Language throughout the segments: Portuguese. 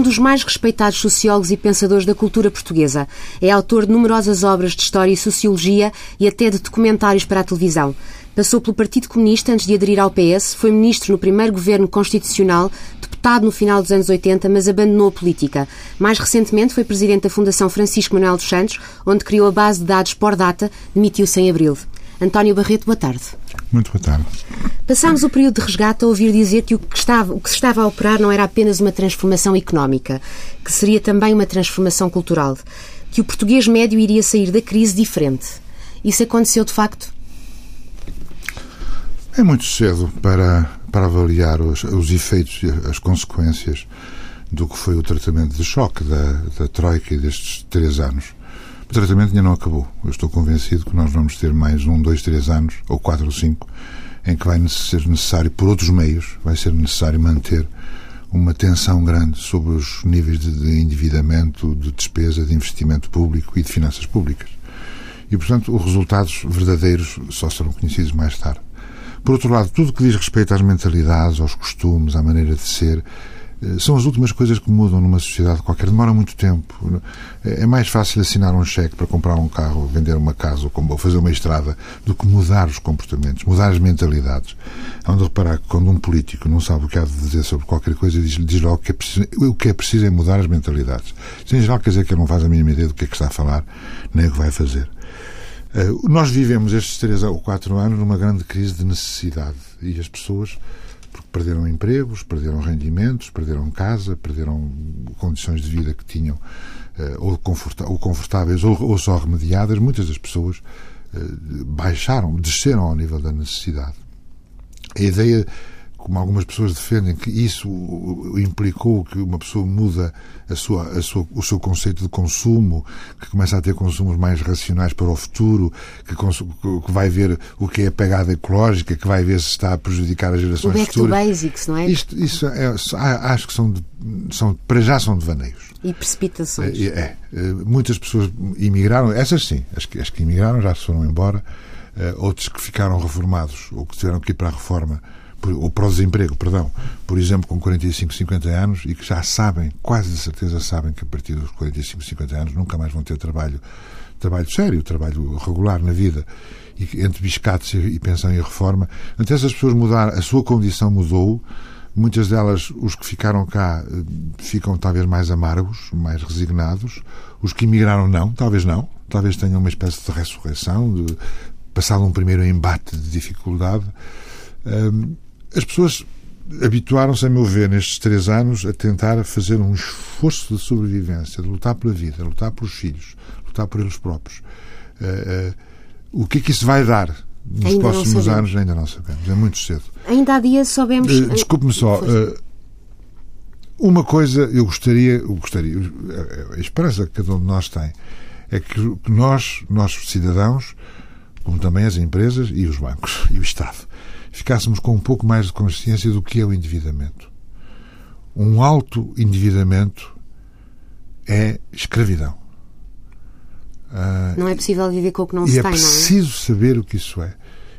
Um dos mais respeitados sociólogos e pensadores da cultura portuguesa. É autor de numerosas obras de história e sociologia e até de documentários para a televisão. Passou pelo Partido Comunista antes de aderir ao PS, foi ministro no primeiro governo constitucional, deputado no final dos anos 80, mas abandonou a política. Mais recentemente foi presidente da Fundação Francisco Manuel dos Santos, onde criou a base de dados por data, demitiu-se em abril. António Barreto, boa tarde. Muito boa tarde. Passámos o período de resgate a ouvir dizer que o que, estava, o que se estava a operar não era apenas uma transformação económica, que seria também uma transformação cultural, que o português médio iria sair da crise diferente. Isso aconteceu de facto? É muito cedo para, para avaliar os, os efeitos e as consequências do que foi o tratamento de choque da, da Troika e destes três anos. O tratamento ainda não acabou. Eu estou convencido que nós vamos ter mais um, dois, três anos, ou quatro ou cinco, em que vai ser necessário, por outros meios, vai ser necessário manter uma tensão grande sobre os níveis de, endividamento, de despesa, de investimento público e de finanças públicas. E, portanto, os resultados verdadeiros só serão conhecidos mais tarde. Por outro lado, tudo que diz respeito às mentalidades, aos costumes, à maneira de ser, são as últimas coisas que mudam numa sociedade qualquer. Demora muito tempo. É mais fácil assinar um cheque para comprar um carro, vender uma casa ou fazer uma estrada do que mudar os comportamentos, mudar as mentalidades. Há de reparar que quando um político não sabe o que há de dizer sobre qualquer coisa, diz, diz logo que é preciso, o que é preciso é mudar as mentalidades. Isso em geral quer dizer que ele não faz a mínima ideia do que é que está a falar, nem o que vai fazer. Uh, nós vivemos estes três ou quatro anos numa grande crise de necessidade e as pessoas perderam empregos, perderam rendimentos, perderam casa, perderam condições de vida que tinham ou, confortáveis ou, só remediadas. Muitas das pessoas baixaram, desceram ao nível da necessidade. A ideia como algumas pessoas defendem que isso implicou que uma pessoa muda a sua, a sua, o seu conceito de consumo, que começa a ter consumos mais racionais para o futuro, que, que vai ver o que é a pegada ecológica, que vai ver se está a prejudicar as gerações o back futuras. To basics, não é? Isto, isso é, acho que são, de, são, para já são devaneios. E precipitações. É, é, muitas pessoas imigraram, essas sim, as que, as que imigraram já se foram embora, outros que ficaram reformados ou que tiveram que ir para a reforma ou para o desemprego, perdão, por exemplo, com 45, 50 anos e que já sabem, quase de certeza sabem que a partir dos 45, 50 anos nunca mais vão ter trabalho, trabalho sério, trabalho regular na vida, e entre biscates e pensão e reforma. Então essas pessoas mudaram, a sua condição mudou, muitas delas, os que ficaram cá, ficam talvez mais amargos, mais resignados, os que emigraram não, talvez não, talvez tenham uma espécie de ressurreição, de passado um primeiro embate de dificuldade. As pessoas habituaram-se, a meu ver, nestes três anos, a tentar fazer um esforço de sobrevivência, de lutar pela vida, lutar pelos filhos, lutar por eles próprios. Uh, uh, o que é que isso vai dar nos ainda próximos anos? Ainda não sabemos. É muito cedo. Ainda há dias soubemos. Uh, Desculpe-me só. uma coisa eu gostaria, eu gostaria, a esperança que cada um de nós tem é que nós, nós cidadãos, como também as empresas e os bancos e o Estado, ficássemos com um pouco mais de consciência do que é o endividamento. Um alto endividamento é escravidão. Uh, não é possível viver com o que não se é tem, não é? preciso saber o que isso é.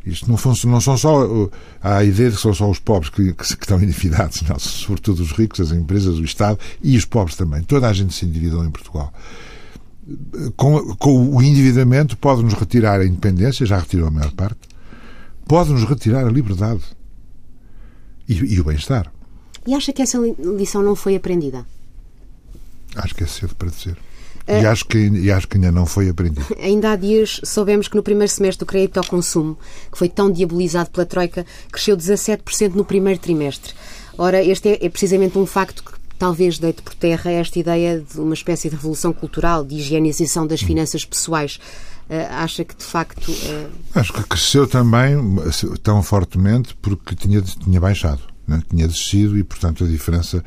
Isto não, não são só. Há a ideia de que são só os pobres que, que, que estão endividados, não, sobretudo os ricos, as empresas, o Estado e os pobres também. Toda a gente se endividou em Portugal. Com, com o endividamento pode-nos retirar a independência, já retirou a maior parte, pode-nos retirar a liberdade e, e o bem-estar. E acha que essa lição não foi aprendida? Acho que é cedo para dizer. E acho, que, e acho que ainda não foi aprendido. Ainda há dias soubemos que no primeiro semestre do crédito ao consumo, que foi tão diabolizado pela Troika, cresceu 17% no primeiro trimestre. Ora, este é, é precisamente um facto que talvez deite por terra esta ideia de uma espécie de revolução cultural, de higienização das finanças pessoais. Uh, acha que de facto. Uh... Acho que cresceu também tão fortemente porque tinha, tinha baixado, né? tinha descido e, portanto, a diferença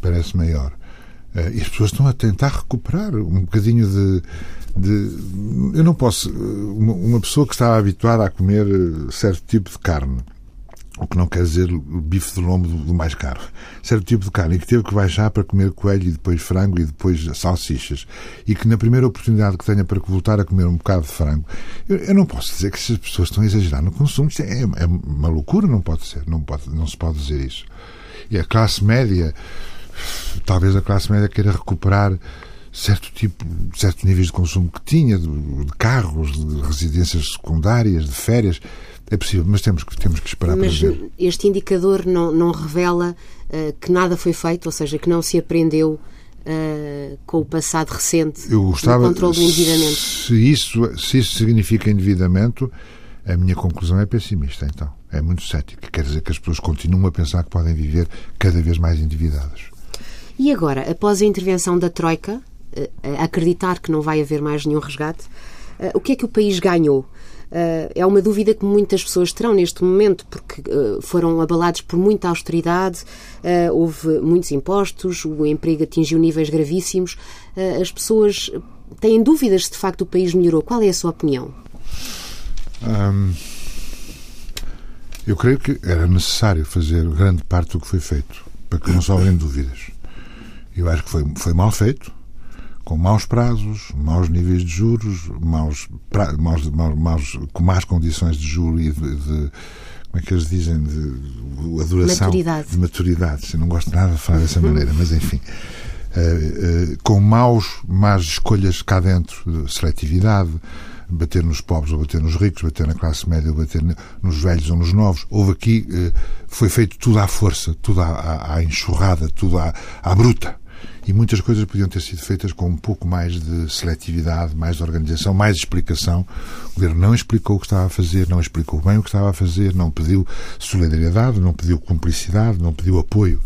parece maior. Uh, e as pessoas estão a tentar recuperar um bocadinho de. de eu não posso. Uma pessoa que estava habituada a comer certo tipo de carne o que não quer dizer o bife de lombo do mais caro. Certo tipo de carne e que teve que baixar para comer coelho e depois frango e depois salsichas. E que na primeira oportunidade que tenha para voltar a comer um bocado de frango, eu, eu não posso dizer que essas pessoas estão a exagerar no consumo. Isto é, é, uma loucura, não pode ser. Não, pode, não se pode dizer isso. E a classe média, talvez a classe média queira recuperar certo tipo, certos níveis de consumo que tinha, de, de carros, de residências secundárias, de férias. É possível, mas temos que, temos que esperar mas para ver. este indicador não, não revela uh, que nada foi feito, ou seja, que não se aprendeu uh, com o passado recente Eu gostava, do controle do endividamento. Se isso, se isso significa endividamento, a minha conclusão é pessimista, então. É muito cética. Quer dizer que as pessoas continuam a pensar que podem viver cada vez mais endividadas. E agora, após a intervenção da Troika, uh, acreditar que não vai haver mais nenhum resgate, o que é que o país ganhou? Uh, é uma dúvida que muitas pessoas terão neste momento, porque uh, foram abalados por muita austeridade, uh, houve muitos impostos, o emprego atingiu níveis gravíssimos. as pessoas têm dúvidas se de facto o país melhorou. Qual é a sua opinião? Eu creio que era necessário fazer grande parte do que foi feito, para que não sobrem dúvidas. Eu acho que foi, foi mal feito, com maus prazos, maus níveis de juros, maus, pra, maus, maus, maus, com más condições de juros e de, de, como é que eles dizem, de, a duração maturidade. de maturidade. Eu não gosto nada de falar dessa maneira, mas enfim. Uh, uh, com maus, más escolhas cá dentro, de seletividade, bater nos pobres ou bater nos ricos, bater na classe média ou bater nos velhos ou nos novos. Houve aqui, uh, foi feito tudo à força, tudo à, à, à enxurrada, tudo à, à bruta. E muitas coisas podiam ter sido feitas com um pouco mais de seletividade, mais de organização, mais de explicação. O governo não explicou o que estava a fazer, não explicou bem o que estava a fazer, não pediu solidariedade, não pediu cumplicidade, não pediu apoio.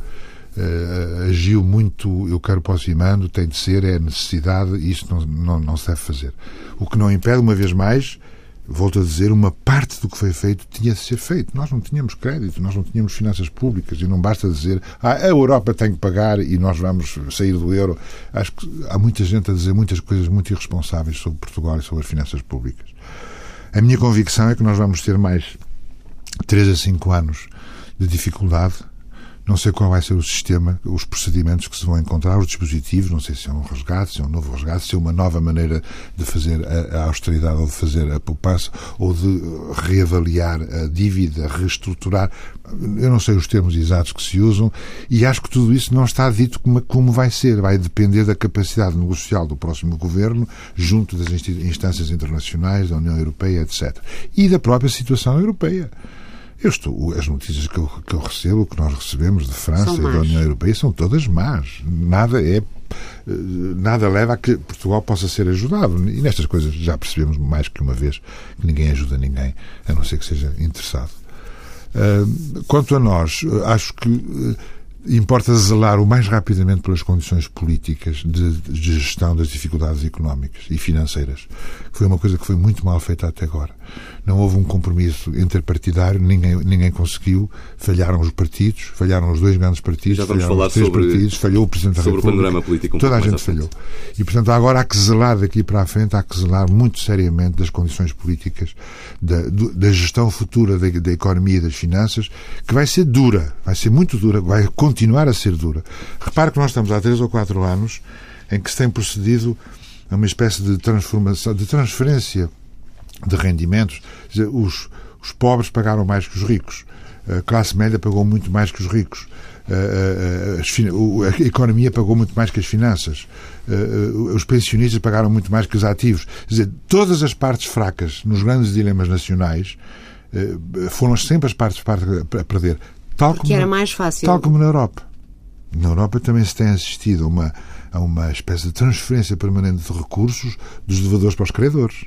Uh, agiu muito, eu quero, posso e mando, tem de ser, é necessidade, isso não, não, não se deve fazer. O que não impede, uma vez mais, volto a dizer, uma parte do que foi feito tinha de ser feito. Nós não tínhamos crédito, nós não tínhamos finanças públicas e não basta dizer ah, a Europa tem que pagar e nós vamos sair do euro. Acho que há muita gente a dizer muitas coisas muito irresponsáveis sobre Portugal e sobre as finanças públicas. A minha convicção é que nós vamos ter mais 3 a 5 anos de dificuldade não sei qual vai ser o sistema, os procedimentos que se vão encontrar, os dispositivos, não sei se é um resgate, se é um novo resgate, se é uma nova maneira de fazer a, austeridade ou de fazer a poupança ou de reavaliar a dívida, reestruturar. Eu não sei os termos exatos que se usam e acho que tudo isso não está dito como, como vai ser. Vai depender da capacidade negocial do próximo governo, junto das instâncias internacionais, da União Europeia, etc. E da própria situação europeia. Eu estou, as notícias que eu, que eu recebo, que nós recebemos de França e da União Europeia, são todas más. Nada é eh, nada leva a que Portugal possa ser ajudado. E nestas coisas já percebemos mais que uma vez que ninguém ajuda ninguém, a não ser que seja interessado. Eh, quanto a nós, acho que eh, importa zelar o mais rapidamente pelas condições políticas de, de, gestão das dificuldades económicas e financeiras. Foi uma coisa que foi muito mal feita até agora. Não houve um compromisso interpartidário, ninguém, ninguém conseguiu, falharam os partidos, falharam os dois grandes partidos, Já vamos falharam falar os três sobre, partidos, falhou o Presidente da sobre República. o panorama político um toda a gente falhou. E, portanto, agora há que zelar daqui para a frente, há que zelar muito seriamente das condições políticas, da, da gestão futura da, da economia e das finanças, que vai ser dura, vai ser muito dura, vai continuar a ser dura. Repare que nós estamos há três ou quatro anos em que se tem procedido a uma espécie de transformação, de transferência de rendimentos. Dizer, os, os pobres pagaram mais que os ricos. A classe média pagou muito mais que os ricos. A, economia pagou muito mais que as finanças. Os pensionistas pagaram muito mais que os ativos. Quer dizer, todas as partes fracas nos grandes dilemas nacionais foram sempre as partes a perder. Tal como, era mais fácil. Tal como na Europa. Na Europa também se tem assistido a uma, a uma espécie de transferência permanente de recursos dos devedores para os credores,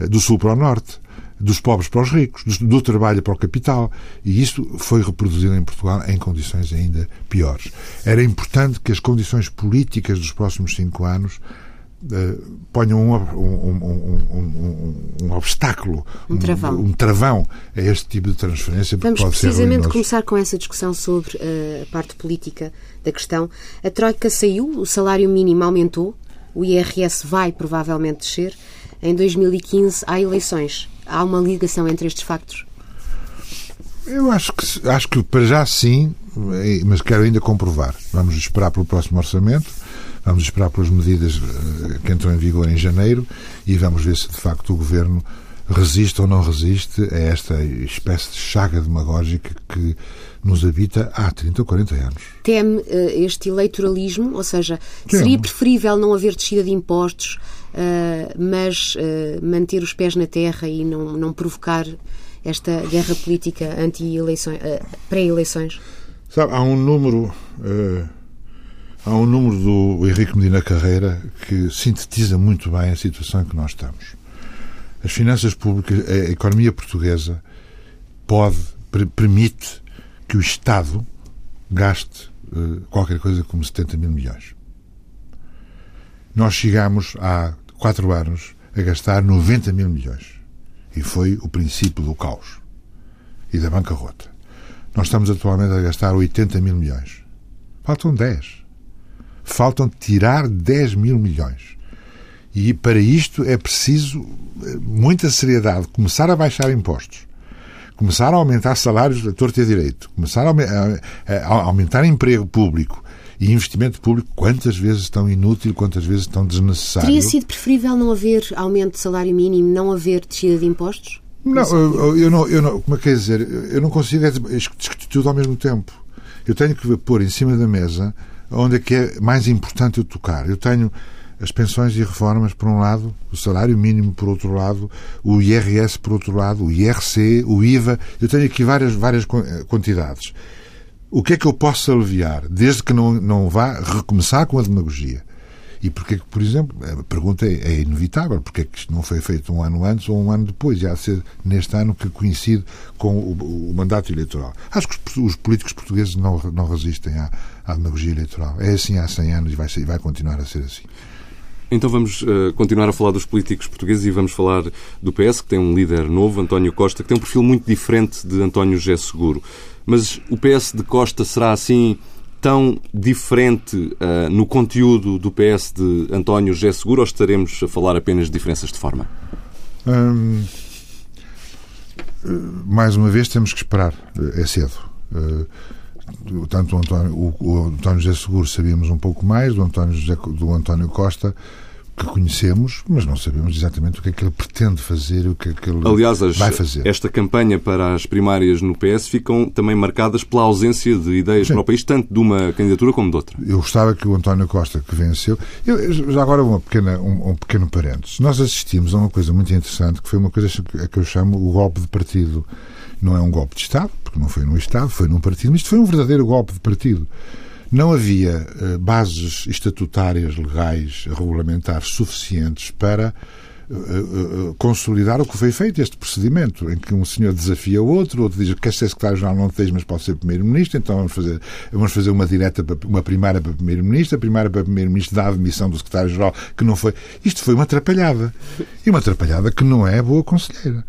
eh, do sul para o norte, dos pobres para os ricos, do, do trabalho para o capital. E isso foi reproduzido em Portugal em condições ainda piores. Era importante que as condições políticas dos próximos cinco anos Uh, ponham um, um, um, um, obstáculo, um travão. um, travão a este tipo de transferência. Vamos pode precisamente começar com essa discussão sobre uh, a parte política da questão. A Troika saiu, o salário mínimo aumentou, o IRS vai provavelmente descer. Em 2015 há eleições. Há uma ligação entre estes factos? Eu acho que, acho que para já sim, eh, mas quero ainda comprovar. Vamos esperar pelo próximo orçamento Vamos esperar pelas medidas eh, que entram em vigor em janeiro e vamos ver se de facto o governo resiste ou não resiste a esta espécie de chaga demagógica que nos habita há 30 ou 40 anos. Teme uh, este eleitoralismo? Ou seja, Temo. seria preferível não haver descida de impostos, uh, mas uh, manter os pés na terra e não, não provocar esta guerra política anti-eleições, pré-eleições? Sabe, há um número Há um número do Henrique Medina Carreira que sintetiza muito bem a situação em que nós estamos. As finanças públicas, a economia portuguesa pode, permite que o Estado gaste uh, qualquer coisa como 70 mil milhões. Nós chegamos há quatro anos a gastar 90 mil milhões. E foi o princípio do caos e da bancarrota. Nós estamos atualmente a gastar 80 mil milhões. Faltam 10 faltam tirar 10 mil milhões. E para isto é preciso eh, muita seriedade. Começar a baixar impostos, começar a aumentar salários a torto e a direito, começar a, aumentar emprego público e investimento público, quantas vezes tão inútil, quantas vezes tão desnecessário. Teria sido preferível não haver aumento de salário mínimo, não haver descida de impostos? Não, eu, eu, não, eu não, como é que é dizer, eu não consigo é discutir tudo ao mesmo tempo. Eu tenho que pôr em cima da mesa onde é que é mais importante eu tocar. Eu tenho as pensões e reformas, por um lado, o salário mínimo, por outro lado, o IRS, por outro lado, o IRC, o IVA. Eu tenho aqui várias, várias eh, quantidades. O que é que eu posso aliviar, desde que não, não vá recomeçar com a demagogia? E porquê que, por exemplo, a pergunta é, é inevitável, porque é que isto não foi feito um ano antes ou um ano depois, já a ser neste ano que coincide com o, o mandato eleitoral. Acho que os, os, políticos portugueses não, não resistem à, à demagogia eleitoral. É assim há 100 anos e vai, ser, vai continuar a ser assim. Então vamos uh, continuar a falar dos políticos portugueses e vamos falar do PS, que tem um líder novo, António Costa, que tem um perfil muito diferente de António José Seguro. Mas o PS de Costa será assim tão diferente uh, no conteúdo do PS de António José Seguro ou estaremos a falar apenas de diferenças de forma? Hum, mais uma vez temos que esperar. É cedo. Uh, tanto o António, o, o António José Seguro sabíamos um pouco mais, do António, José, do António Costa que conhecemos, mas não sabemos exatamente o que é que ele pretende fazer, o que é que ele Aliás, as, vai fazer. esta campanha para as primárias no PS ficam também marcadas pela ausência de ideias Sim. para o país, tanto de uma candidatura como de outra. Eu gostava que o António Costa, que venceu... Eu, já agora uma pequena, um, um pequeno parênteses. Nós assistimos a uma coisa muito interessante, que foi uma coisa que eu chamo o golpe de partido. Não é um golpe de Estado, porque não foi num Estado, foi num partido, mas isto foi um verdadeiro golpe de partido não havia uh, bases estatutárias, legais, regulamentares suficientes para uh, uh, consolidar o que foi feito, este procedimento, em que um senhor desafia o outro, outro diz que quer ser secretário-geral, não tens, mas pode ser primeiro-ministro, então vamos fazer, vamos fazer uma direta, uma primária para primeiro-ministro, a primária para primeiro-ministro dá a admissão do secretário-geral, que não foi. Isto foi uma atrapalhada. E uma atrapalhada que não é boa conselheira.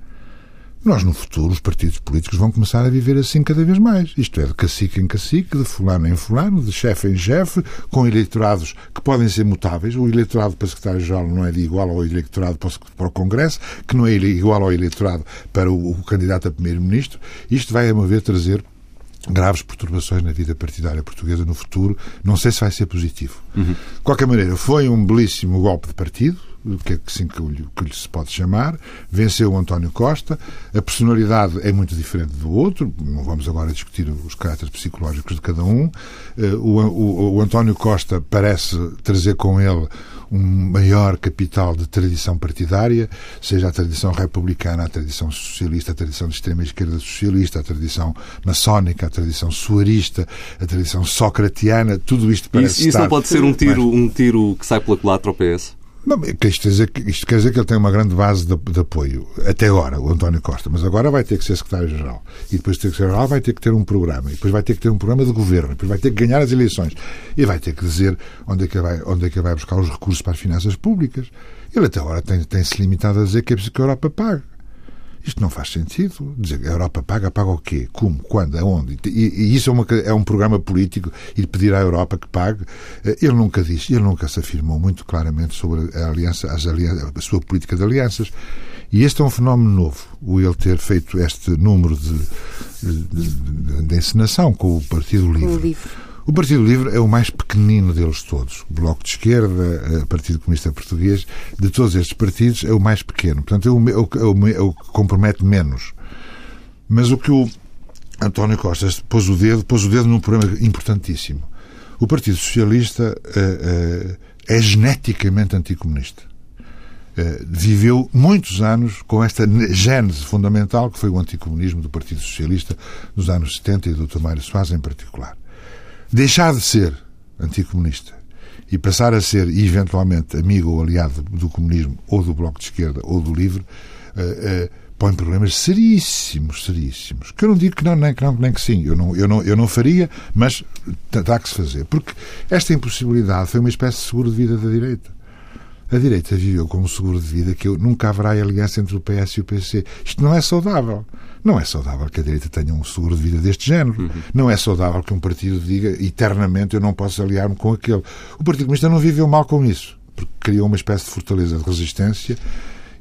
Nós, no futuro, os partidos políticos vão começar a viver assim cada vez mais. Isto é, de cacique em cacique, de fulano em fulano, de chefe em chefe, com eleitorados que podem ser mutáveis. O eleitorado para secretário-geral não é de igual ao eleitorado para o Congresso, que não é igual ao eleitorado para o, o candidato a primeiro-ministro. Isto vai, a meu ver, trazer graves perturbações na vida partidária portuguesa no futuro. Não sei se vai ser positivo. Uhum. De qualquer maneira, foi um belíssimo golpe de partido que é assim que lhe, que lhe se pode chamar, venceu o António Costa, a personalidade é muito diferente do outro, não vamos agora discutir os caráteres psicológicos de cada um. Eh, o, o, o António Costa parece trazer com ele um maior capital de tradição partidária, seja a tradição republicana, a tradição socialista, a tradição de extrema-esquerda socialista, a tradição maçónica, a tradição suarista, a tradição socratiana, tudo isto parece Isso, isso estar... não pode ser um tiro, um tiro que sai pela culatra ao PS? Não, isto, quer dizer, isto quer dizer que ele tem uma grande base de, de, apoio, até agora, o António Costa, mas agora vai ter que ser secretário-geral. E depois de ter que ser secretário vai ter que ter um programa. E depois vai ter que ter um programa de governo. E depois vai ter que ganhar as eleições. E vai ter que dizer onde é que vai, onde é que vai buscar os recursos para as finanças públicas. Ele até agora tem-se tem limitado a dizer que é preciso que a Europa pague. Isto não faz sentido. Dizer que a Europa paga, paga o quê? Como? Quando? Aonde? E, e isso é, uma, é, um programa político e pedir à Europa que pague. Eh, ele nunca disse, ele nunca se afirmou muito claramente sobre a, aliança, as alianças, a sua política de alianças. E este é um fenómeno novo, o ele ter feito este número de, de, de, de encenação com o Partido Livre. O livre. O Partido Livre é o mais pequenino deles todos. O Bloco de Esquerda, o Partido Comunista Português, de todos estes partidos, é o mais pequeno. Portanto, é o, é o, é o que compromete menos. Mas o que o António Costa pôs o dedo, pôs o dedo num problema importantíssimo. O Partido Socialista é, é geneticamente anticomunista. Viveu muitos anos com esta gênese fundamental que foi o anticomunismo do Partido Socialista nos anos 70 e do Dr. Mário Soares em particular deixar de ser anticomunista e passar a ser, eventualmente, amigo ou aliado do comunismo ou do Bloco de Esquerda ou do Livre, uh, uh, põe problemas seríssimos, seríssimos. Que eu não digo que não, nem que, não, nem que sim. Eu não, eu, não, eu não faria, mas terá que se fazer. Porque esta impossibilidade foi uma espécie de seguro de vida da direita. A direita viveu como seguro de vida que nunca haverá aliança entre o PS e o PC. Isto não é saudável. Não é saudável que a direita tenha um seguro de vida deste género. Uhum. Não é saudável que um partido diga eternamente eu não posso aliar-me com aquele. O Partido Comunista não viveu mal com isso, porque criou uma espécie de fortaleza de resistência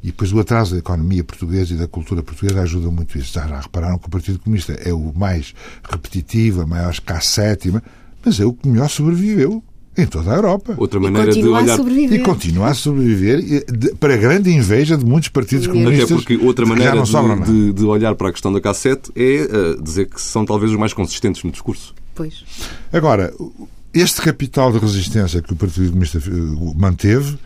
e depois o atraso da economia portuguesa e da cultura portuguesa ajuda muito isso. Já repararam que o Partido Comunista é o mais repetitivo, a maior escassete, mas é o que melhor sobreviveu em toda a Europa. Outra maneira de olhar e continua a sobreviver para a grande inveja de muitos partidos comunistas. Até porque outra maneira de, de, de, olhar para a questão da cassete é uh, dizer que são talvez os mais consistentes no discurso. Pois. Agora, este capital de resistência que o Partido Comunista eh, manteve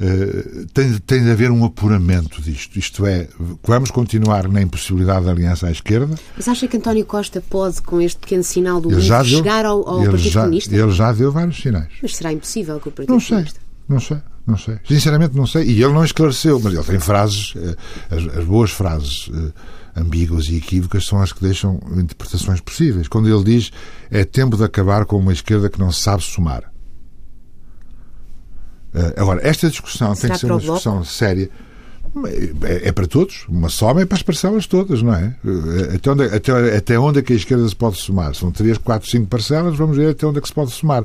Uh, tem, tem de haver um apuramento disto. Isto é, vamos continuar na impossibilidade da aliança à esquerda. Mas acha que António Costa pode, com este pequeno sinal do livro, deu, chegar ao, ao Partido já, Comunista? Ele já deu vários sinais. Mas será impossível que o Partido não Comunista... Sei, não sei, não sei. Sinceramente não sei. E ele não esclareceu, mas ele tem frases, eh, as, as boas frases eh, ambíguas e equívocas são as que deixam interpretações possíveis. Quando ele diz é tempo de acabar com uma esquerda que não sabe somar. Eh, agora, esta discussão Será tem que ser uma discussão séria. É, é, para todos. Uma soma é para as parcelas todas, não é? Eh, até onde, até, até onde é que a esquerda se pode somar? São três, quatro, cinco parcelas, vamos ver até onde é que se pode somar.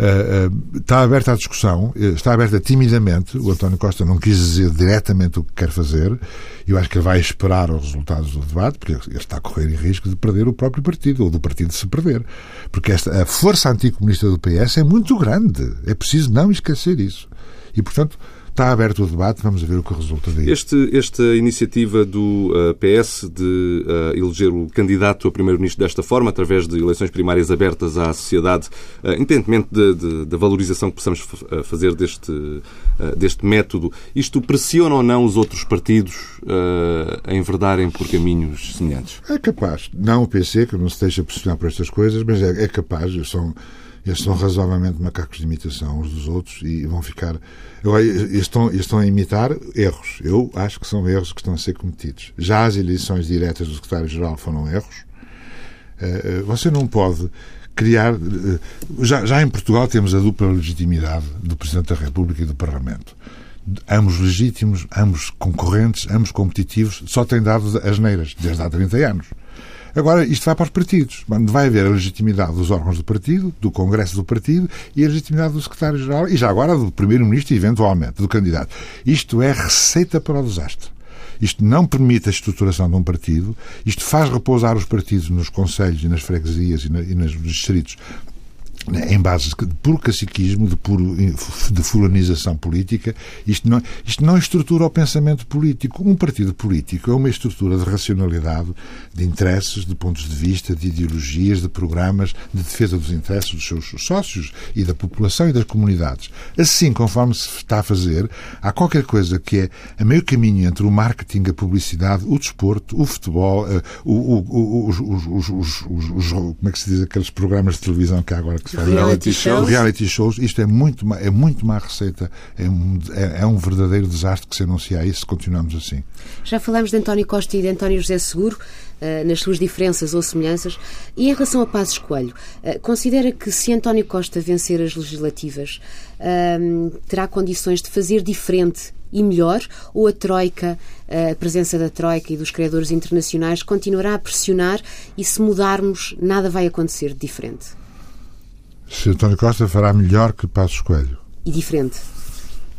Uh, uh, está aberta a discussão, está aberta timidamente. O António Costa não quis dizer diretamente o que quer fazer. Eu acho que ele vai esperar os resultados do debate, porque ele está a correr em risco de perder o próprio partido, ou do partido se perder. Porque esta, a força anticomunista do PS é muito grande. É preciso não esquecer isso. E, portanto, Está aberto o debate, vamos ver o que resulta daí. Este, esta iniciativa do uh, PS de uh, eleger o candidato a primeiro-ministro desta forma, através de eleições primárias abertas à sociedade, uh, independentemente da valorização que possamos fazer deste, deste método, isto pressiona ou não os outros partidos a enverdarem por caminhos semelhantes? É capaz. Não o PC, que não se deixa pressionar por estas coisas, mas é, é capaz. São eles são razoavelmente macacos de imitação uns dos outros e vão ficar. Eles estão, estão a imitar erros. Eu acho que são erros que estão a ser cometidos. Já as eleições diretas do secretário-geral foram erros. Eh, eh, você não pode criar. Eh, já, já em Portugal temos a dupla legitimidade do Presidente da República e do Parlamento. Ambos legítimos, ambos concorrentes, ambos competitivos, só têm dado as neiras desde há 30 anos. Agora, isto vai para os partidos. Vai haver a legitimidade dos órgãos do partido, do Congresso do partido e a legitimidade do secretário-geral e já agora do primeiro-ministro, eventualmente, do candidato. Isto é receita para o desastre. Isto não permite a estruturação de um partido, isto faz repousar os partidos nos conselhos e nas freguesias e, e nos distritos em base de puro caciquismo, de, puro, de fulanização política. Isto não, isto não estrutura o pensamento político. Um partido político é uma estrutura de racionalidade, de interesses, de pontos de vista, de ideologias, de programas, de defesa dos interesses dos seus sócios e da população e das comunidades. Assim, conforme se está a fazer, há qualquer coisa que é a meio caminho entre o marketing, a publicidade, o desporto, o futebol, eh, o, o, os, os, os, os, como é que se diz aqueles programas de televisão que há agora que fazem? Reality shows. Reality shows. Isto é muito, má- é muito má receita. É um, é, é um verdadeiro desastre que se anuncia isso se continuamos assim. Já falamos de António Costa e de António José Seguro, eh, nas suas diferenças ou semelhanças. E em relação a Passos Coelho, eh, considera que se António Costa vencer as legislativas, ahm, terá condições de fazer diferente e melhor? Ou a Troika, eh, a presença da Troika e dos criadores internacionais continuará a pressionar e se mudarmos, nada vai acontecer de diferente? Se António Costa fará melhor que Passos Coelho. E diferente?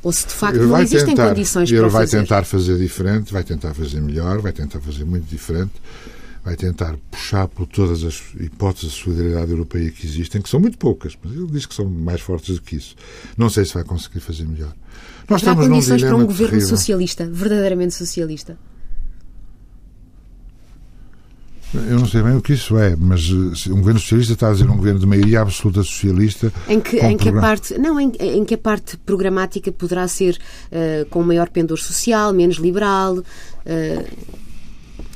Ou se de facto Ele não existem tentar, condições ele para o vai fazer? tentar fazer diferente, vai tentar fazer melhor, vai tentar fazer muito diferente, vai tentar puxar por todas as hipóteses de solidariedade europeia que existem, que são muito poucas, mas ele diz que são mais fortes do que isso. Não sei se vai conseguir fazer melhor. Nós Haverá estamos num condições para dilema um governo terrível. socialista, verdadeiramente socialista? Eu não sei bem o que isso é, mas eh, um governo socialista está a dizer um governo de maioria absoluta socialista. Em que, em que a parte não em, em que a parte programática poderá ser eh, com maior pendor social, menos liberal, eh,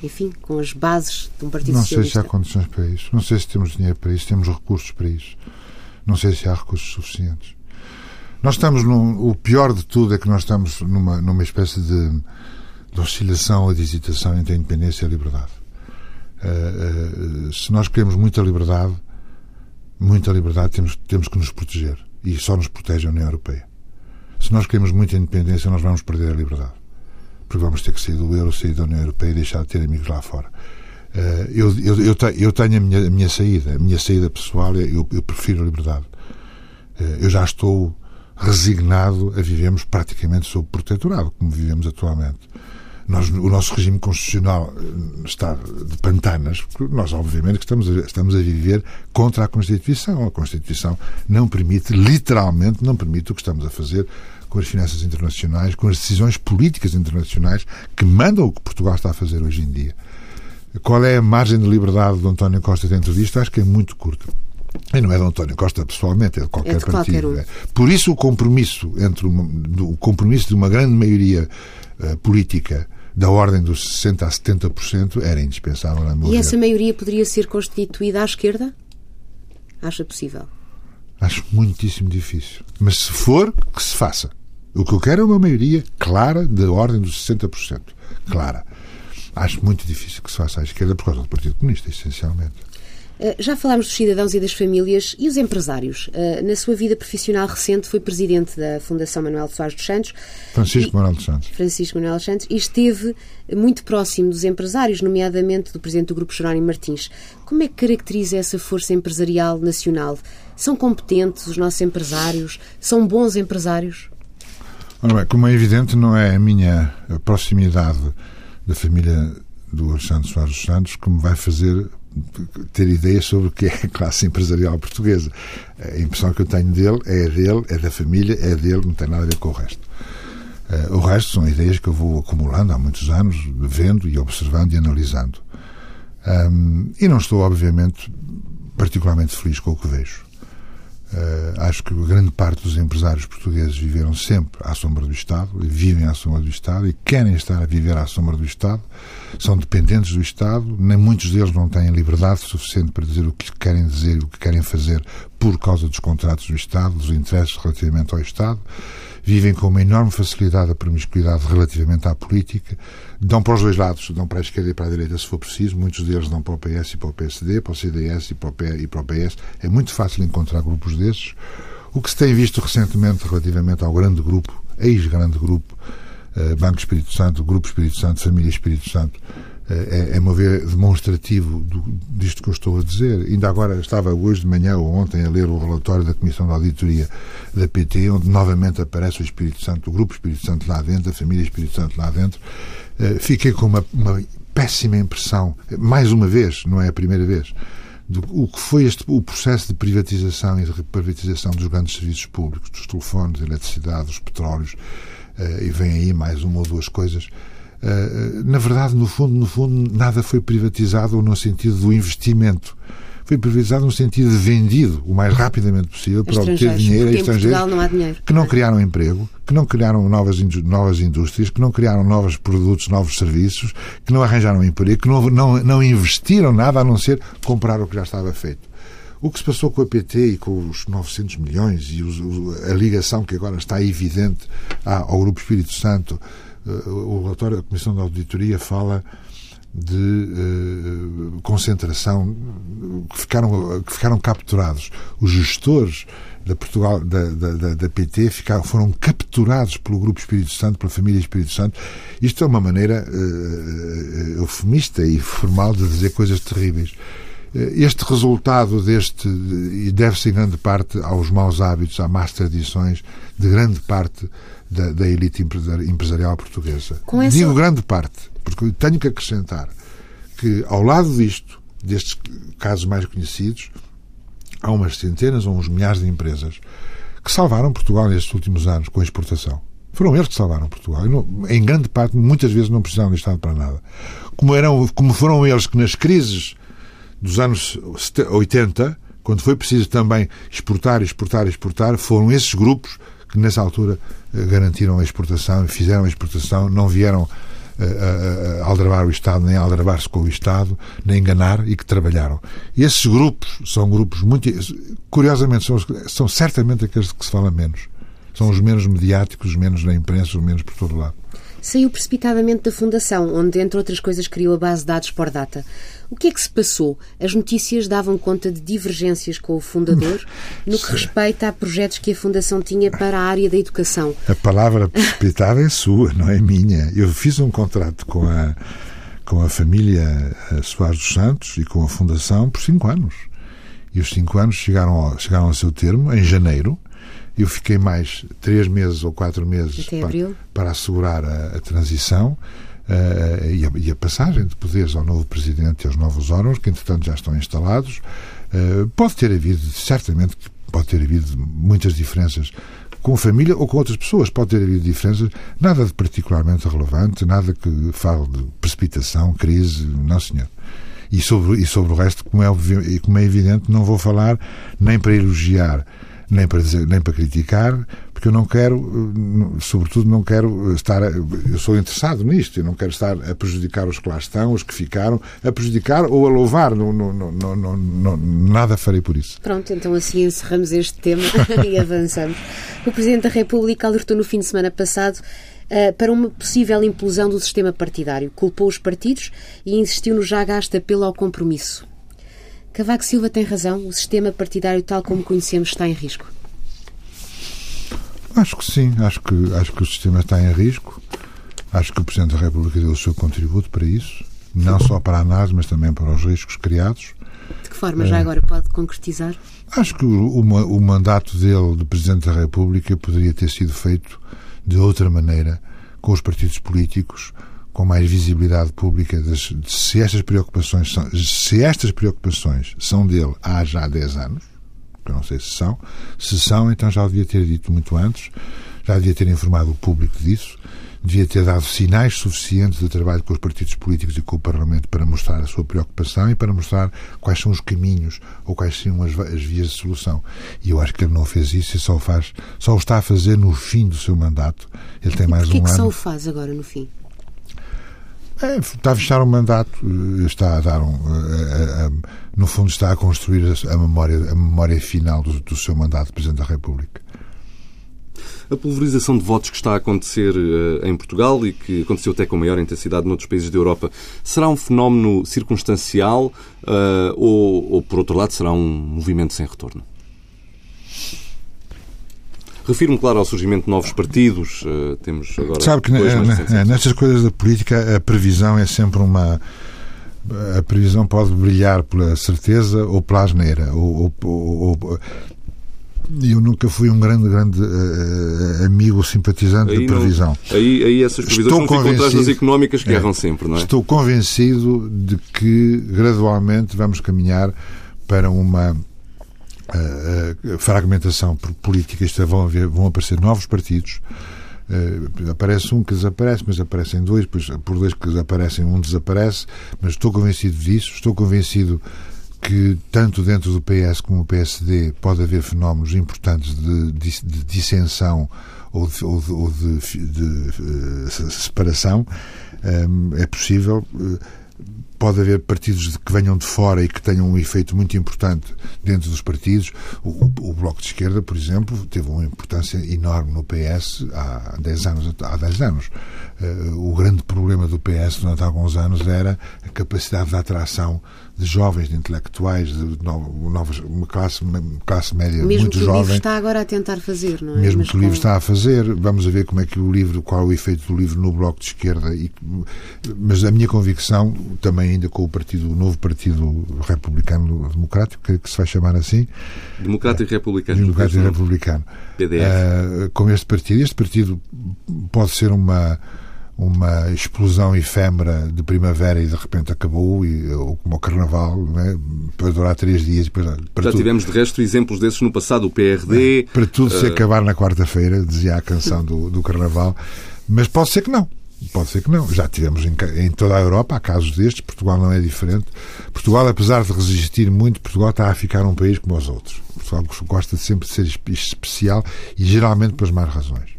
enfim, com as bases de um partido Não sei se socialista. há condições para isso. Não sei se temos dinheiro para isso, temos recursos para isso. Não sei se há recursos suficientes. Nós estamos num. O pior de tudo é que nós estamos numa, numa espécie de, de oscilação ou de hesitação entre a independência e a liberdade. Eh, eh, se nós queremos muita liberdade, muita liberdade, temos, temos que nos proteger. E só nos protege a União Europeia. Se nós queremos muita independência, nós vamos perder a liberdade. Porque vamos ter que sair do euro, sair da União Europeia e deixar de ter amigos lá fora. Eh, eu, eu, eu, eu tenho a minha, a minha saída. A minha saída pessoal, é- eu, eu prefiro a liberdade. Eu já estou resignado a vivermos praticamente sob protetorado, como vivemos atualmente. Nós, o nosso regime constitucional eh, está de pantanas, porque nós, obviamente, estamos a, estamos a viver contra a Constituição. A Constituição não permite, literalmente, não permite o que estamos a fazer com as finanças internacionais, com as decisões políticas internacionais que mandam o que Portugal está a fazer hoje em dia. Qual é a margem de liberdade do António Costa dentro disto? Acho que é muito curta. E não é de António Costa pessoalmente, é de qualquer É de qualquer partido. um. é. Por isso o compromisso entre uma, o compromisso de uma grande maioria eh, política da ordem dos 60 a 70% era indispensável na meu E ver. essa maioria poderia ser constituída à esquerda? Acha possível? Acho muitíssimo difícil. Mas se for, que se faça. O que eu quero é uma maioria clara da ordem dos 60%. Clara. Acho muito difícil que se faça à esquerda por causa do Partido Comunista, essencialmente. Eh, Já falámos dos cidadãos e das famílias e os empresários. Eh, Na sua vida profissional recente foi presidente da Fundação Manuel de Soares dos Santos. Francisco E- Manuel dos Santos. Francisco Manuel Santos e esteve muito próximo dos empresários, nomeadamente do presidente do Grupo Jerónimo Martins. Como é que caracteriza essa força empresarial nacional? São competentes os nossos empresários? São bons empresários? Ora bem, como é evidente, não é a minha proximidade da família do Alexandre Soares dos Santos que me vai fazer ter ideias sobre o que é a classe empresarial portuguesa. A impressão que eu tenho dele é dele, é da família, é dele, não tem nada a ver com o resto. Eh, o resto são ideias que eu vou acumulando há muitos anos, vendo e observando e analisando. E não estou, obviamente, particularmente feliz com o que vejo. Eh, acho que grande parte dos empresários portugueses viveram sempre à sombra do Estado, vivem à sombra do Estado e querem estar a viver à sombra do Estado, são dependentes do Estado, nem muitos deles não têm liberdade suficiente para dizer o que querem dizer e o que querem fazer por causa dos contratos do Estado, dos interesses relativamente ao Estado, vivem com uma enorme facilidade a promiscuidade relativamente à política, dão para os dois lados, dão para a esquerda e para a direita se for preciso, muitos deles dão para o PS e para o PSD, para o CDS e para o, PS. É muito fácil encontrar grupos desses. O que se tem visto recentemente relativamente ao grande grupo, ex-grande grupo, Banco Espírito Santo, Grupo Espírito Santo, Família Espírito Santo, eh, é, é, meu ver, demonstrativo do, disto que eu estou a dizer. Ainda agora estava hoje de manhã ou ontem a ler o relatório da Comissão de Auditoria da PT, onde novamente aparece o Espírito Santo, o Grupo Espírito Santo lá dentro, a Família Espírito Santo lá dentro. Eh, fiquei com uma, uma péssima impressão, mais uma vez, não é a primeira vez, do o que foi este, o processo de privatização e de reprivatização dos grandes serviços públicos, dos telefones, da eletricidade, dos petróleos, e vem aí mais uma ou duas coisas. Uh, na verdade, no fundo, no fundo, nada foi privatizado no sentido do investimento foi privatizado no sentido de vendido o mais rapidamente possível para obter dinheiro a estrangeiros não dinheiro. que não criaram emprego, que não criaram novas, novas indústrias, que não criaram novos produtos, novos serviços, que não arranjaram emprego, que não, não, não investiram nada a não ser comprar o que já estava feito. O que se passou com a PT e com os 900 milhões e os, a ligação que agora está evidente ao Grupo Espírito Santo, eh, o relatório da Comissão de Auditoria fala de uh, concentração que ficaram, que ficaram capturados. Os gestores da, Portugal, da, da, da PT ficaram, foram capturados pelo Grupo Espírito Santo, pela família Espírito Santo. Isto é uma maneira uh, eufemista e formal de dizer coisas terríveis. Este resultado deste, e deve-se em grande parte aos maus hábitos, às más tradições de grande parte da, da elite empresarial portuguesa. Essa... Digo grande parte, porque tenho que acrescentar que, ao lado disto, destes casos mais conhecidos, há umas centenas ou uns milhares de empresas que salvaram Portugal nestes últimos anos com a exportação. Foram eles que salvaram Portugal. Não, em grande parte, muitas vezes não precisaram do Estado para nada. Como, eram, como foram eles que nas crises dos anos 80, quando foi preciso também exportar, exportar, exportar, foram esses grupos que nessa altura eh, garantiram a exportação, fizeram a exportação, não vieram a, a, aldrabar o Estado, nem aldrabar-se com o Estado, nem enganar e que trabalharam. E esses grupos são grupos muito. Curiosamente, são, são certamente aqueles que se fala menos. São os menos mediáticos, os menos na imprensa, os menos por todo lado saiu precipitadamente da Fundação, onde, entre outras coisas, criou a base de dados por data. O que é que se passou? As notícias davam conta de divergências com o fundador no que respeita a projetos que a Fundação tinha para a área da educação. A palavra precipitada é sua, não é minha. Eu fiz um contrato com a, com a família eh, Soares dos Santos e com a Fundação por cinco anos. E os cinco anos chegaram ao, chegaram ao seu termo em janeiro eu fiquei mais três meses ou quatro meses para, para, assegurar a, a transição uh, e, a, e, a, passagem de poderes ao novo Presidente e aos novos órgãos, que entretanto já estão instalados. Uh, pode ter havido, certamente, pode ter havido muitas diferenças com a família ou com outras pessoas. Pode ter havido diferenças, nada de particularmente relevante, nada que fale de precipitação, crise, não senhor. E sobre, e sobre o resto, como é, como é evidente, não vou falar nem para elogiar nem para dizer, nem para criticar, porque eu não quero, eh, sobretudo não quero estar, eu sou interessado nisto, eu não quero estar a prejudicar os que lá estão, os que ficaram, a prejudicar ou a louvar, não, não, não, não, não nada farei por isso. Pronto, então assim encerramos este tema e avançamos. O Presidente da República alertou no fim de semana passado Uh, para uma possível implosão do sistema partidário. Culpou os partidos e insistiu no já gasto apelo ao compromisso. Cavaco Silva tem razão, o sistema partidário tal como conhecemos está em risco? Acho que sim, acho que, acho que o sistema está em risco. Acho que o Presidente da República deu o seu contributo para isso, não só para a análise, mas também para os riscos criados. De que forma já agora pode concretizar? Acho que o, o, o mandato dele de Presidente da República poderia ter sido feito de outra maneira, com os partidos políticos, com mais visibilidade pública das, se estas preocupações são, se estas preocupações são dele há já 10 anos, eu não sei se são, se são, então já devia ter dito muito antes, já devia ter informado o público disso, devia ter dado sinais suficientes de trabalho com os partidos políticos e com o Parlamento para mostrar a sua preocupação e para mostrar quais são os caminhos ou quais são as, as vias de solução. E eu acho que ele não fez isso e só o faz, só o está a fazer no fim do seu mandato. Ele tem e mais um que ano. que só o faz agora no fim? É, está a fechar um mandato, eh, está a dar um. A, a, a, no fundo, está a construir a memória, a memória final do, do, seu mandato de Presidente da República. A pulverização de votos que está a acontecer uh, em Portugal e que aconteceu até com maior intensidade noutros países da Europa, será um fenómeno circunstancial uh, ou, ou, por outro lado, será um movimento sem retorno? Refiro-me, claro, ao surgimento de novos partidos. Uh, temos agora. Sabe que nestas coisas da política a previsão é sempre uma. A previsão pode brilhar pela certeza ou pela asneira. Ou, ou, ou, eu nunca fui um grande, grande uh, amigo simpatizante aí da previsão. Não, aí, aí essas previsões Estou não ficam económicas que é, erram sempre, não é? Estou convencido de que gradualmente vamos caminhar para uma uh, fragmentação política, isto é, vão, haver, vão aparecer novos partidos. Uh, aparece um que desaparece, mas aparecem dois, pois por dois que desaparecem, um desaparece, mas estou convencido disso, estou convencido que tanto dentro do PS como do PSD pode haver fenómenos importantes de, de, de dissensão ou de, ou ou de uh, separação. Um, é possível. Uh, pode haver partidos que venham de fora e que tenham um efeito muito importante dentro dos partidos. O, o, Bloco de Esquerda, por exemplo, teve uma importância enorme no PS há 10 anos. Há 10 anos. Uh, o grande problema do PS durante alguns anos era a capacidade de atração de jovens, de intelectuais, de novas, uma classe, uma classe média Mesmo muito que jovem. o livro está agora a tentar fazer, não é? Mesmo Mas que o livro está a fazer, vamos a ver como é que o livro, qual é o efeito do livro no Bloco de Esquerda. E, mas a minha convicção, também ainda com o partido, o novo Partido Republicano Democrático, que, que se vai chamar assim. Democrático e Republicano. Democrático e Republicano. PDF. Uh, com este partido. Este partido pode ser uma uma explosão efêmera de primavera e de repente acabou, e, ou como o carnaval, é? para durar três dias. Depois, para Já tudo, tivemos, de resto, exemplos desses no passado, o PRD. É, para tudo uh... se acabar na quarta-feira, dizia a canção do, do carnaval, mas pode ser que não. Pode ser que não. Já tivemos em, em, toda a Europa, há casos destes, Portugal não é diferente. Portugal, apesar de resistir muito, Portugal está a ficar um país como os outros. Portugal gosta sempre de ser especial e geralmente pelas más razões.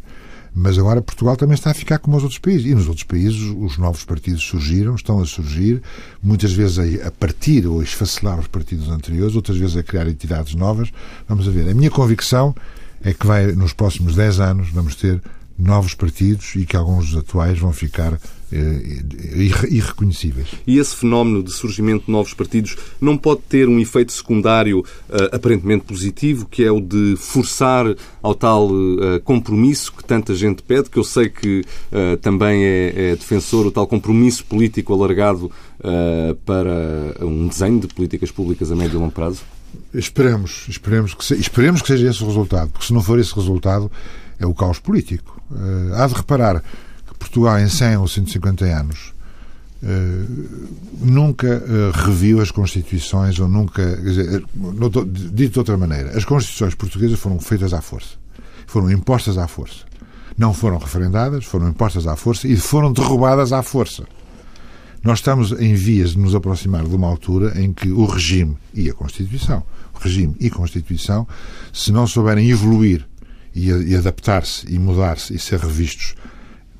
Mas agora Portugal também está a ficar como os outros países. E nos outros países os novos partidos surgiram, estão a surgir, muitas vezes a, partir ou a esfacelar os partidos anteriores, outras vezes a criar entidades novas. Vamos a ver. A minha convicção é que vai, nos próximos 10 anos, vamos ter novos partidos e que alguns dos atuais vão ficar irreconhecíveis. E esse fenómeno de surgimento de novos partidos não pode ter um efeito secundário uh, aparentemente positivo, que é o de forçar ao tal compromisso que tanta gente pede, que eu sei que também é, é, defensor, o tal compromisso político alargado para um desenho de políticas públicas a médio e longo prazo? Esperemos, esperemos que, esperemos que seja esse o resultado, porque se não for esse resultado, é o caos político. há de reparar Portugal, em 100 ou 150 anos, uh, nunca uh, reviu as Constituições ou nunca. Dizer, dito de outra maneira, as Constituições portuguesas foram feitas à força. Foram impostas à força. Não foram referendadas, foram impostas à força e foram derrubadas à força. Nós estamos em vias de nos aproximar de uma altura em que o regime e a Constituição, o regime e Constituição, se não souberem evoluir e adaptar-se e mudar-se e ser revistos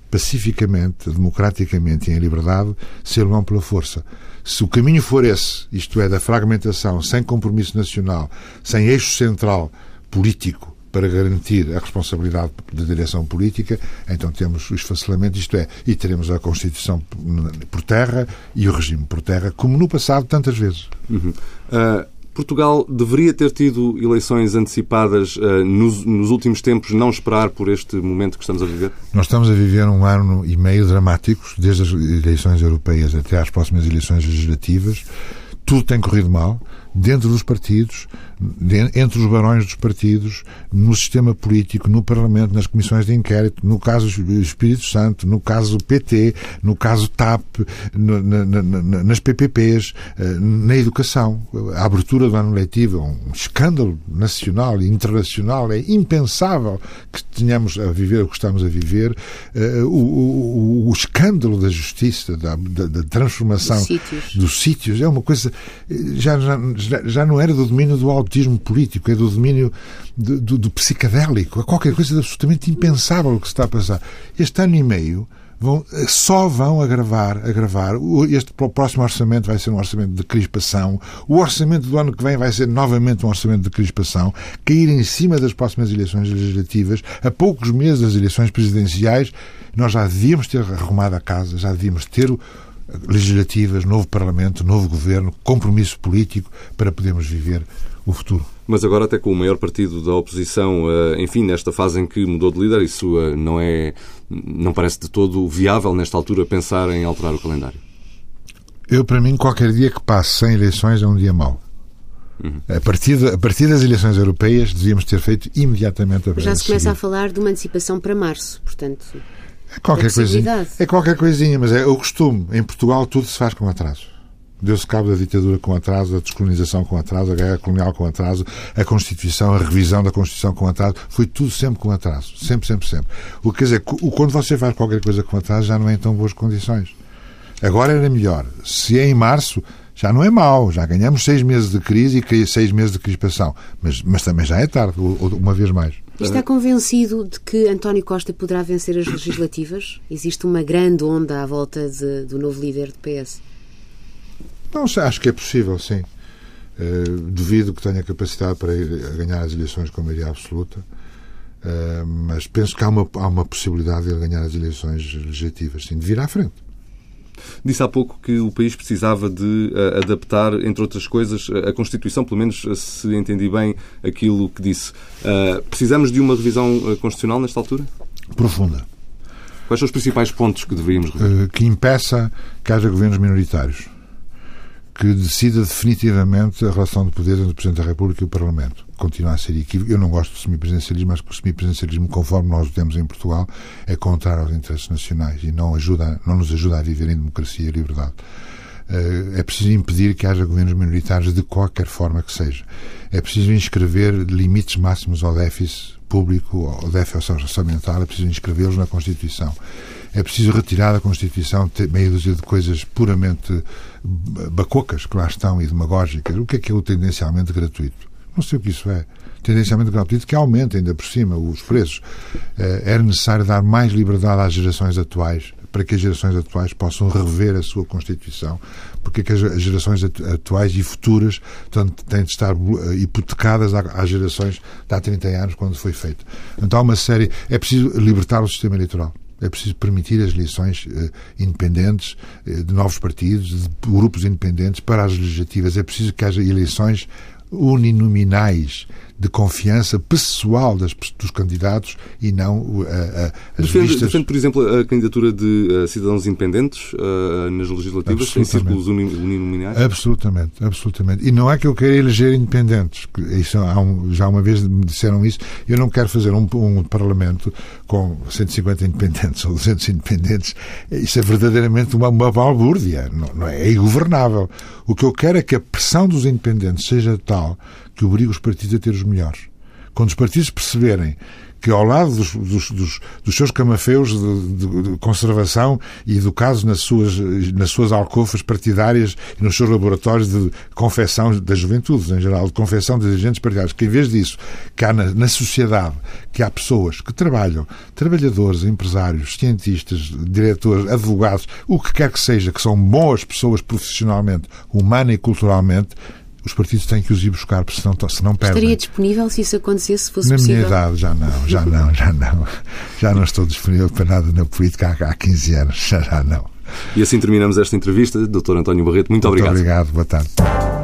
pacificamente, democraticamente e em liberdade, se vão pela força. Se o caminho for esse, isto é, da fragmentação, sem compromisso nacional, sem eixo central político para garantir a responsabilidade da direção política, então temos o esfacelamento, isto é, e teremos a Constituição por terra e o regime por terra, como no passado tantas vezes. Uhum. Uh... Portugal deveria ter tido eleições antecipadas uh, nos, nos, últimos tempos, não esperar por este momento que estamos a viver? Nós estamos a viver um ano e meio dramáticos, desde as eleições europeias até às próximas eleições legislativas. Tudo tem corrido mal dentro dos partidos, entre os barões dos partidos, no sistema político, no Parlamento, nas comissões de inquérito, no caso Espírito Santo, no caso PT, no caso TAP, no, na, na, nas PPPs, eh, na educação. A abertura do ano letivo é um escândalo nacional e internacional. É impensável que tenhamos a viver o que estamos a viver. Eh, o, o, o escândalo da justiça, da, da, da transformação dos sítios. dos sítios, é uma coisa eh, já, já já não era do domínio do autismo político, é do domínio do, do, do psicadélico. É qualquer coisa absolutamente impensável o que se está a passar. Este ano e meio vão, só vão agravar, agravar. Este próximo orçamento vai ser um orçamento de crispação. O orçamento do ano que vem vai ser novamente um orçamento de crispação. Cair em cima das próximas eleições legislativas, a poucos meses das eleições presidenciais, nós já devíamos ter arrumado a casa, já devíamos ter legislativas, novo Parlamento, novo Governo, compromisso político para podermos viver o futuro. Mas agora até com o maior partido da oposição, eh, enfim, nesta fase em que mudou de líder, isso eh, não é, não parece de todo viável nesta altura pensar em alterar o calendário. Eu, para mim, qualquer dia que passe sem eleições é um dia mau. Uhum. A, partir de, a partir das eleições europeias devíamos ter feito imediatamente a Já se começa a falar de uma antecipação para março, portanto. É qualquer coisinha. É qualquer coisinha, mas é o costume. Em Portugal tudo se faz com atraso. Deu-se cabo da ditadura com atraso, da descolonização com atraso, a guerra colonial com atraso, a Constituição, a revisão da Constituição com atraso. Foi tudo sempre com atraso. Sempre, sempre, sempre. O que quer dizer, quando você faz qualquer coisa com atraso, já não é em tão boas condições. Agora era melhor. Se é em março, já não é mau. Já ganhamos seis meses de crise e seis meses de crispação. Mas, mas também já é tarde, uma vez mais. Está convencido de que António Costa poderá vencer as legislativas? Existe uma grande onda à volta de, do novo líder do PS? Não acho que é possível, sim. Uh, duvido que tenha capacidade para ir ganhar as eleições com maioria absoluta, uh, mas penso que há uma, há uma possibilidade de ele ganhar as eleições legislativas, sim, de vir à frente. Disse há pouco que o país precisava de uh, adaptar, entre outras coisas, a Constituição, pelo menos se entendi bem aquilo que disse. Precisamos de uma revisão constitucional nesta altura? Profunda. Quais são os principais pontos que deveríamos rever? Que impeça que haja governos minoritários. Que decida definitivamente a relação de poder entre o Presidente da República e o Parlamento continua a ser equívoco. Eu não gosto do semipresidencialismo, mas o semipresidencialismo, conforme nós o temos em Portugal, é contrário aos interesses nacionais e não, ajuda, não nos ajuda a viver em democracia e liberdade. Eh, é preciso impedir que haja governos minoritários de qualquer forma que seja. É preciso inscrever limites máximos ao déficit público, ao déficit orçamental, é preciso inscrevê-los na Constituição. É preciso retirar da Constituição meia dúzia de coisas puramente bacocas que lá estão e demagógicas. O que é que é o tendencialmente gratuito? Não sei o que isso é. Tendencialmente gratuito que aumenta ainda por cima os preços. Eh, era necessário dar mais liberdade às gerações atuais para que as gerações atuais possam rever a sua Constituição, porque é as gerações atuais e futuras têm de estar eh, hipotecadas às gerações de há 30 anos, quando foi feito. Então há uma série. É preciso libertar o sistema eleitoral. É preciso permitir as eleições eh, independentes de novos partidos, de grupos independentes para as legislativas. É preciso que haja eleições uninominais de confiança pessoal das, dos candidatos e não uh, uh, as defende, vistas... Defende, por exemplo, a candidatura de uh, cidadãos independentes nas legislativas em círculos uninominais? Absolutamente, absolutamente. E não é que eu queira eleger independentes. Isso, um, já uma vez me disseram isso. Eu não quero fazer um, um parlamento com 150 independentes ou 200 independentes. Isso é verdadeiramente uma, uma balbúrdia. Não, não é, é ingovernável. O que eu quero é que a pressão dos independentes seja tal que obriga os partidos a ter os melhores. Quando os partidos perceberem que ao lado dos, dos, dos, dos seus camafeus de, de, de, conservação e educados nas suas, nas suas alcofas partidárias e nos seus laboratórios de confecção das juventudes, em geral, de confecção de agentes partidários, que em vez disso, que há na, na sociedade, que há pessoas que trabalham, trabalhadores, empresários, cientistas, diretores, advogados, o que quer que seja, que são boas pessoas profissionalmente, humana e culturalmente, os partidos têm que os ir buscar, porque senão, senão perdem. Estaria disponível se isso acontecesse, se fosse na possível? Na minha idade, já não, já não, já não. Já não estou disponível para nada na política há, há 15 anos, já, já não. E assim terminamos esta entrevista. Doutor António Barreto, muito, muito obrigado. Muito obrigado, boa tarde.